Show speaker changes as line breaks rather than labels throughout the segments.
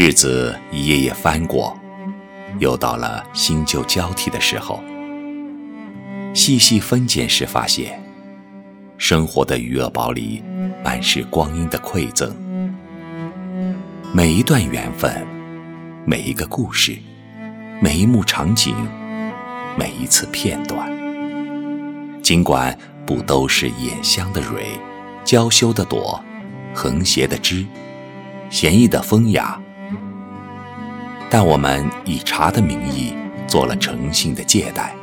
日子一页页翻过，又到了新旧交替的时候。细细分拣时，发现生活的余额宝里满是光阴的馈赠。每一段缘分，每一个故事，每一幕场景，每一次片段，尽管不都是眼香的蕊，娇羞的朵，横斜的枝，闲逸的风雅，但我们以茶的名义做了诚信的借贷。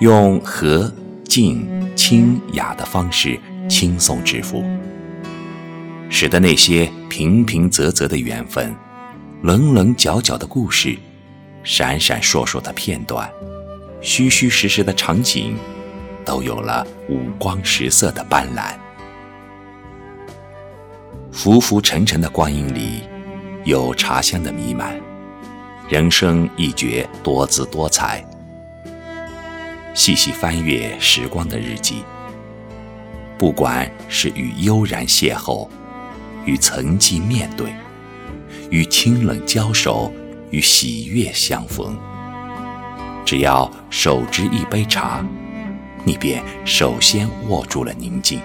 用和、静、清、雅的方式轻松致富，使得那些平平仄仄的缘分、棱棱角角的故事、闪闪烁烁的片段、虚虚实实的场景，都有了五光十色的斑斓。浮浮沉沉的光阴里，有茶香的弥漫，人生一绝多姿多彩。细细翻阅时光的日记，不管是与悠然邂逅，与曾经面对，与清冷交手，与喜悦相逢，只要手执一杯茶，你便首先握住了宁静。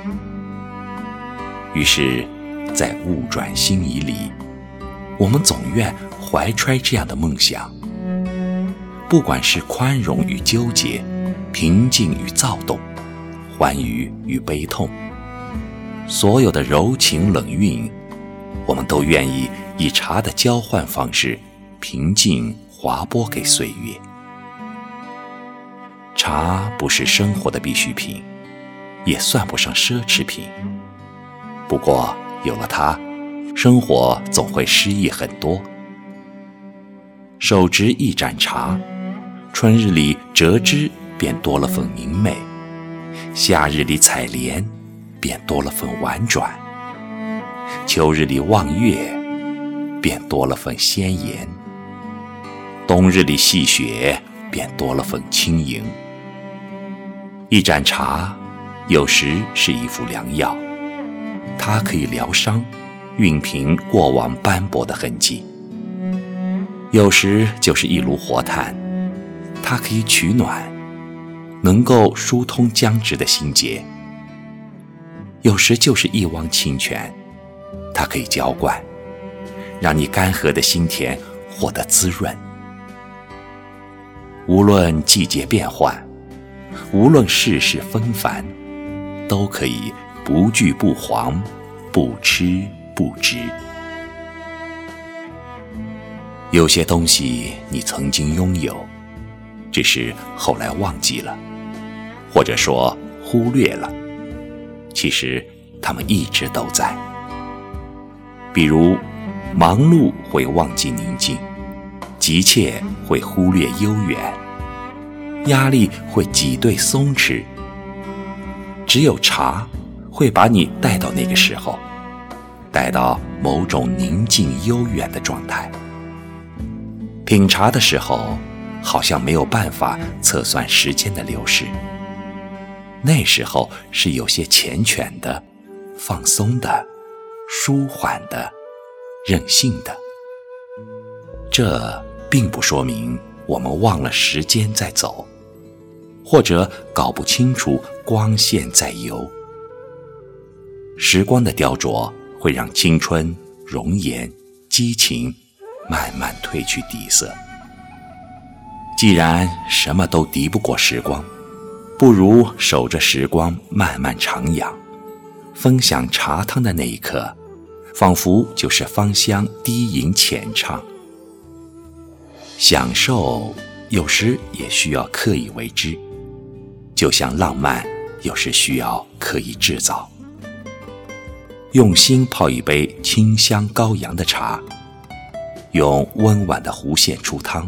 于是，在物转星移里，我们总愿怀揣这样的梦想：不管是宽容与纠结。平静与躁动，欢愉与悲痛，所有的柔情冷韵，我们都愿意以茶的交换方式，平静划拨给岁月。茶不是生活的必需品，也算不上奢侈品。不过有了它，生活总会诗意很多。手执一盏茶，春日里折枝。便多了份明媚，夏日里采莲，便多了份婉转；秋日里望月，便多了份鲜艳；冬日里戏雪，便多了份轻盈。一盏茶，有时是一副良药，它可以疗伤，熨平过往斑驳的痕迹；有时就是一炉火炭，它可以取暖。能够疏通僵直的心结，有时就是一汪清泉，它可以浇灌，让你干涸的心田获得滋润。无论季节变换，无论世事纷繁，都可以不惧不惶，不吃不知。有些东西你曾经拥有，只是后来忘记了。或者说忽略了，其实他们一直都在。比如，忙碌会忘记宁静，急切会忽略悠远，压力会挤兑松弛。只有茶会把你带到那个时候，带到某种宁静悠远的状态。品茶的时候，好像没有办法测算时间的流逝。那时候是有些缱绻的、放松的、舒缓的、任性的。这并不说明我们忘了时间在走，或者搞不清楚光线在游。时光的雕琢会让青春、容颜、激情慢慢褪去底色。既然什么都敌不过时光。不如守着时光慢慢徜徉，分享茶汤的那一刻，仿佛就是芳香低吟浅唱。享受有时也需要刻意为之，就像浪漫有时需要刻意制造。用心泡一杯清香高扬的茶，用温婉的弧线出汤，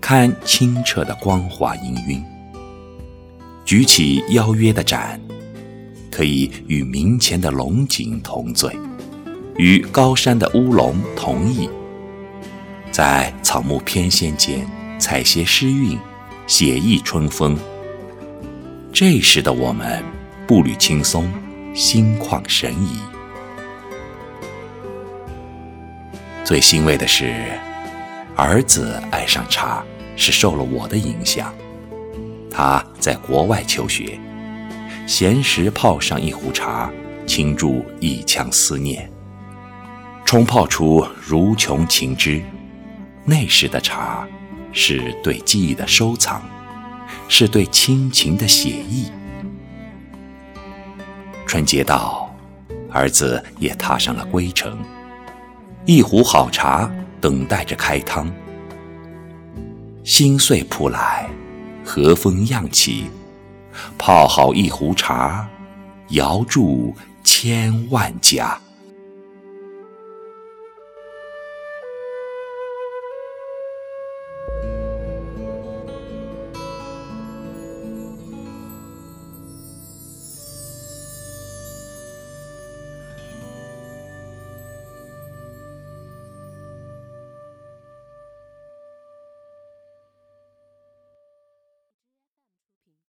看清澈的光华氤氲。举起邀约的盏，可以与明前的龙井同醉，与高山的乌龙同饮，在草木翩跹间采撷诗韵，写意春风。这时的我们，步履轻松，心旷神怡。最欣慰的是，儿子爱上茶是受了我的影响。他在国外求学，闲时泡上一壶茶，倾注一腔思念，冲泡出如琼情汁。那时的茶，是对记忆的收藏，是对亲情的写意。春节到，儿子也踏上了归程。一壶好茶等待着开汤，心碎扑来，和风漾起，泡好一壶茶，遥祝千万家。